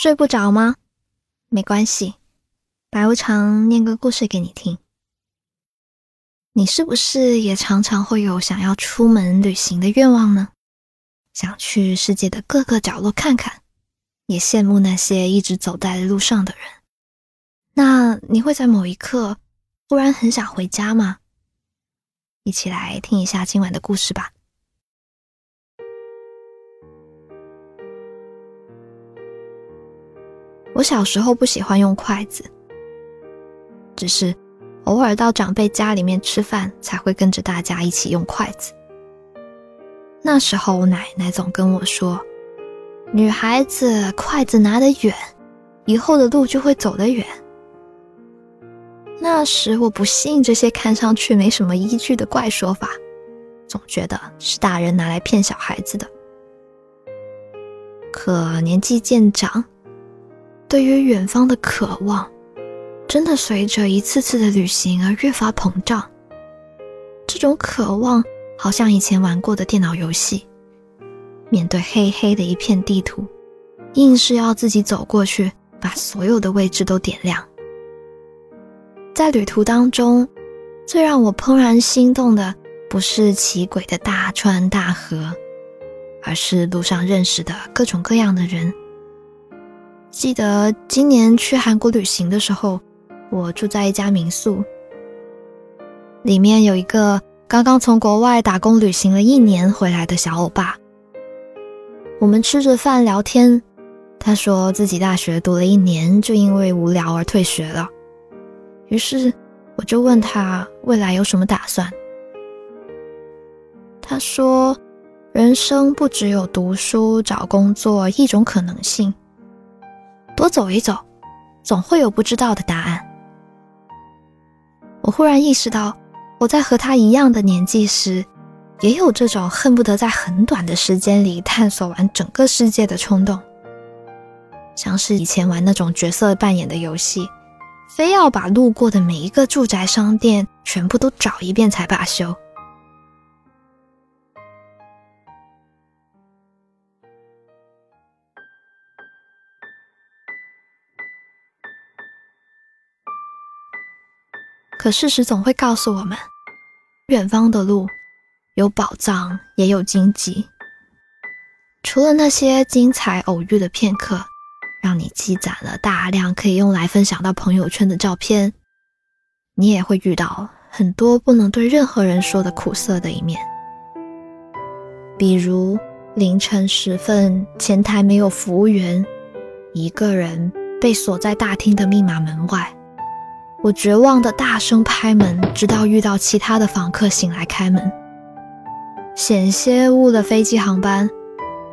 睡不着吗？没关系，白无常念个故事给你听。你是不是也常常会有想要出门旅行的愿望呢？想去世界的各个角落看看，也羡慕那些一直走在路上的人。那你会在某一刻忽然很想回家吗？一起来听一下今晚的故事吧。我小时候不喜欢用筷子，只是偶尔到长辈家里面吃饭，才会跟着大家一起用筷子。那时候奶奶总跟我说：“女孩子筷子拿得远，以后的路就会走得远。”那时我不信这些看上去没什么依据的怪说法，总觉得是大人拿来骗小孩子的。可年纪渐长。对于远方的渴望，真的随着一次次的旅行而越发膨胀。这种渴望，好像以前玩过的电脑游戏，面对黑黑的一片地图，硬是要自己走过去，把所有的位置都点亮。在旅途当中，最让我怦然心动的，不是奇诡的大川大河，而是路上认识的各种各样的人。记得今年去韩国旅行的时候，我住在一家民宿，里面有一个刚刚从国外打工旅行了一年回来的小欧巴。我们吃着饭聊天，他说自己大学读了一年，就因为无聊而退学了。于是我就问他未来有什么打算。他说，人生不只有读书、找工作一种可能性。多走一走，总会有不知道的答案。我忽然意识到，我在和他一样的年纪时，也有这种恨不得在很短的时间里探索完整个世界的冲动，像是以前玩那种角色扮演的游戏，非要把路过的每一个住宅商店全部都找一遍才罢休。可事实总会告诉我们，远方的路有宝藏，也有荆棘。除了那些精彩偶遇的片刻，让你积攒了大量可以用来分享到朋友圈的照片，你也会遇到很多不能对任何人说的苦涩的一面。比如凌晨时分，前台没有服务员，一个人被锁在大厅的密码门外。我绝望的大声拍门，直到遇到其他的访客醒来开门。险些误了飞机航班，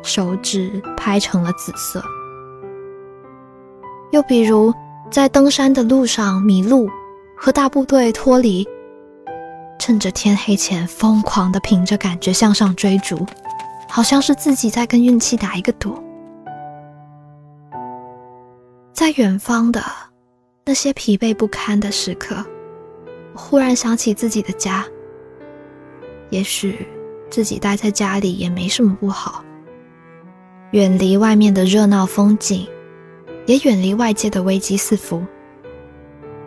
手指拍成了紫色。又比如在登山的路上迷路，和大部队脱离，趁着天黑前疯狂的凭着感觉向上追逐，好像是自己在跟运气打一个赌。在远方的。那些疲惫不堪的时刻，忽然想起自己的家。也许自己待在家里也没什么不好，远离外面的热闹风景，也远离外界的危机四伏，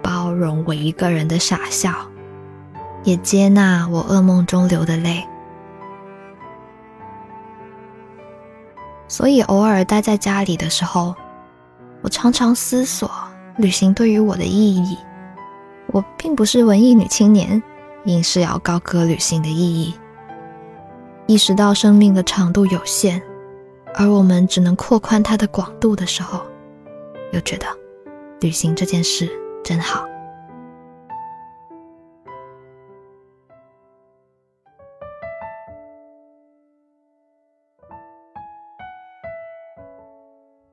包容我一个人的傻笑，也接纳我噩梦中流的泪。所以偶尔待在家里的时候，我常常思索。旅行对于我的意义，我并不是文艺女青年，硬是要高歌旅行的意义。意识到生命的长度有限，而我们只能扩宽它的广度的时候，又觉得旅行这件事真好。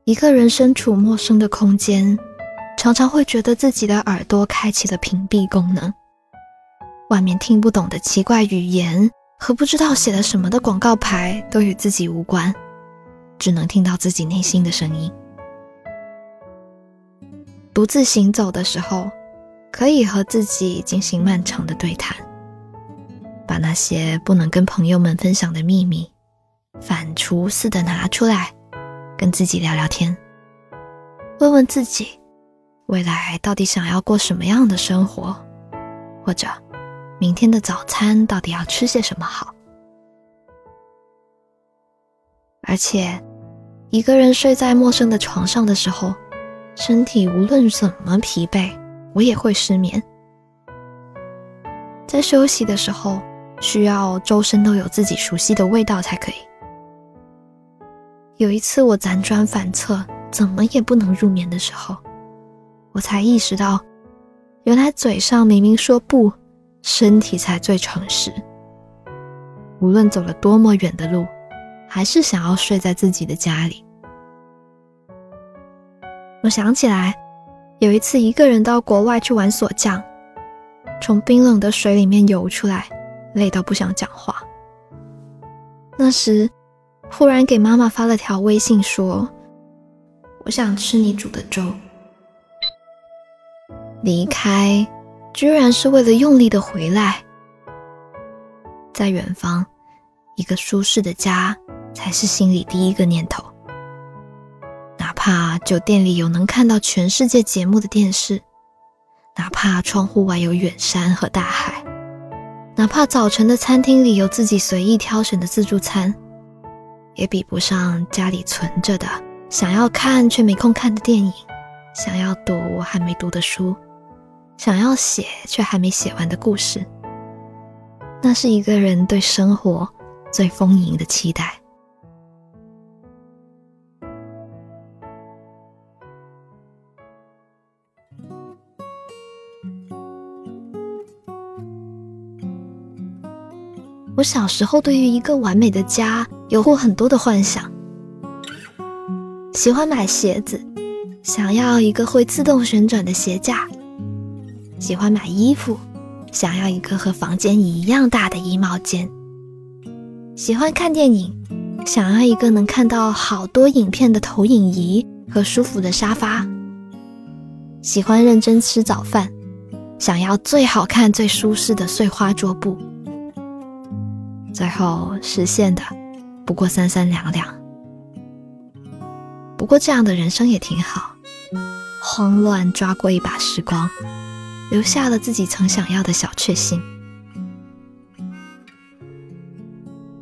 一个人身处陌生的空间。常常会觉得自己的耳朵开启了屏蔽功能，外面听不懂的奇怪语言和不知道写了什么的广告牌都与自己无关，只能听到自己内心的声音。独自行走的时候，可以和自己进行漫长的对谈，把那些不能跟朋友们分享的秘密，反刍似的拿出来，跟自己聊聊天。问问自己，未来到底想要过什么样的生活，或者明天的早餐到底要吃些什么好。而且，一个人睡在陌生的床上的时候，身体无论怎么疲惫，我也会失眠。在休息的时候，需要周身都有自己熟悉的味道才可以。有一次我辗转反侧，怎么也不能入眠的时候，我才意识到，原来嘴上明明说不，身体才最诚实。无论走了多么远的路，还是想要睡在自己的家里。我想起来，有一次一个人到国外去玩锁匠，从冰冷的水里面游出来，累到不想讲话。那时。忽然给妈妈发了条微信，说：“我想吃你煮的粥。”离开，居然是为了用力的回来。在远方，一个舒适的家才是心里第一个念头。哪怕酒店里有能看到全世界节目的电视，哪怕窗户外有远山和大海，哪怕早晨的餐厅里有自己随意挑选的自助餐。也比不上家里存着的想要看却没空看的电影，想要读还没读的书，想要写却还没写完的故事。那是一个人对生活最丰盈的期待。我小时候对于一个完美的家。有过很多的幻想，喜欢买鞋子，想要一个会自动旋转的鞋架；喜欢买衣服，想要一个和房间一样大的衣帽间；喜欢看电影，想要一个能看到好多影片的投影仪和舒服的沙发；喜欢认真吃早饭，想要最好看、最舒适的碎花桌布。最后实现的。不过三三两两，不过这样的人生也挺好。慌乱抓过一把时光，留下了自己曾想要的小确幸。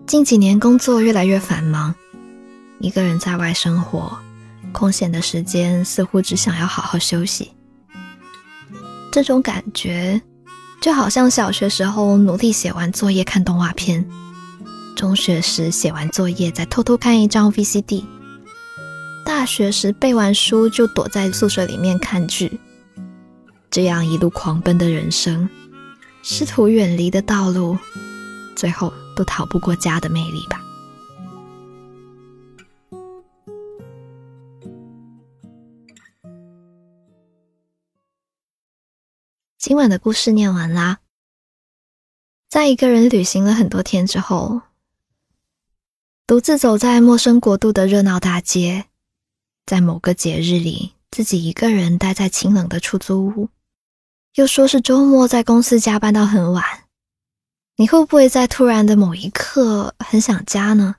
近几年工作越来越繁忙，一个人在外生活，空闲的时间似乎只想要好好休息。这种感觉，就好像小学时候努力写完作业看动画片。中学时写完作业再偷偷看一张 VCD，大学时背完书就躲在宿舍里面看剧，这样一路狂奔的人生，试图远离的道路，最后都逃不过家的魅力吧。今晚的故事念完啦，在一个人旅行了很多天之后。独自走在陌生国度的热闹大街，在某个节日里，自己一个人待在清冷的出租屋，又说是周末在公司加班到很晚。你会不会在突然的某一刻很想家呢？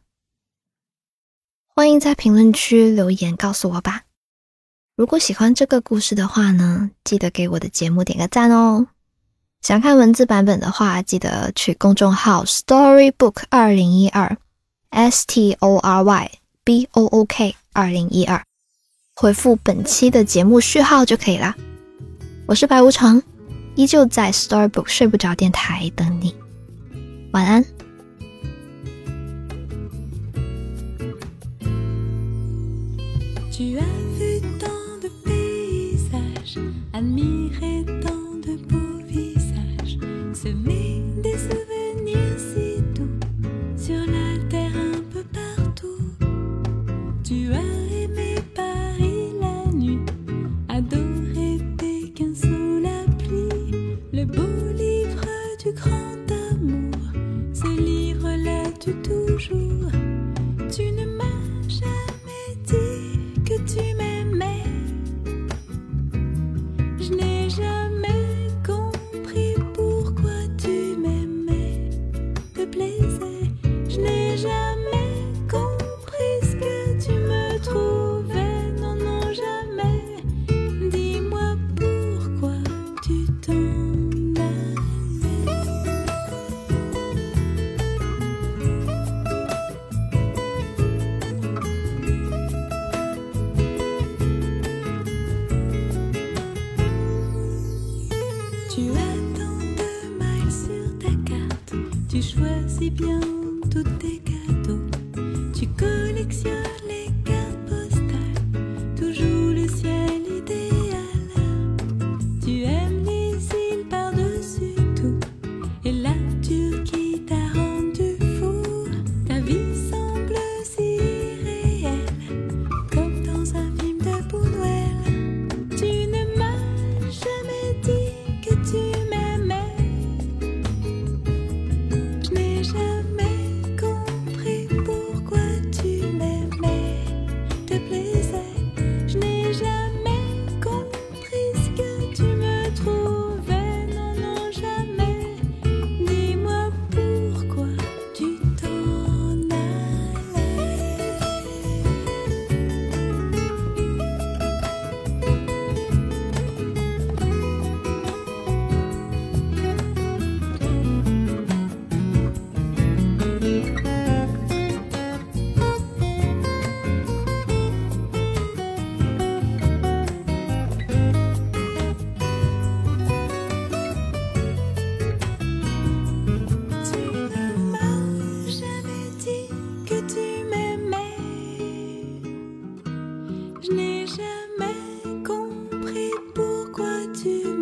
欢迎在评论区留言告诉我吧。如果喜欢这个故事的话呢，记得给我的节目点个赞哦。想看文字版本的话，记得去公众号 Storybook 二零一二。S T O R Y B O O K 二零一二，回复本期的节目序号就可以啦。我是白无常，依旧在 Storybook 睡不着电台等你，晚安。一遍。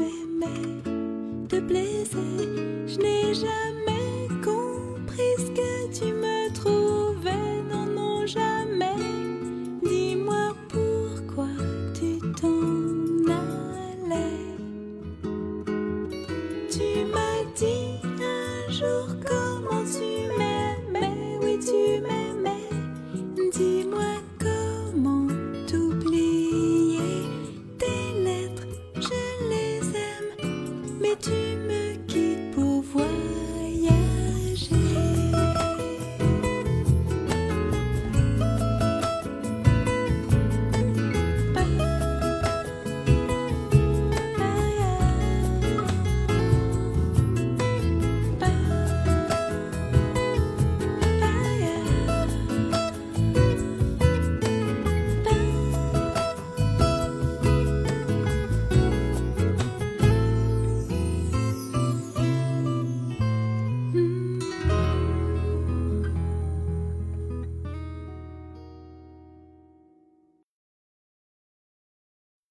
m'aimais te plaisait, je n'ai jamais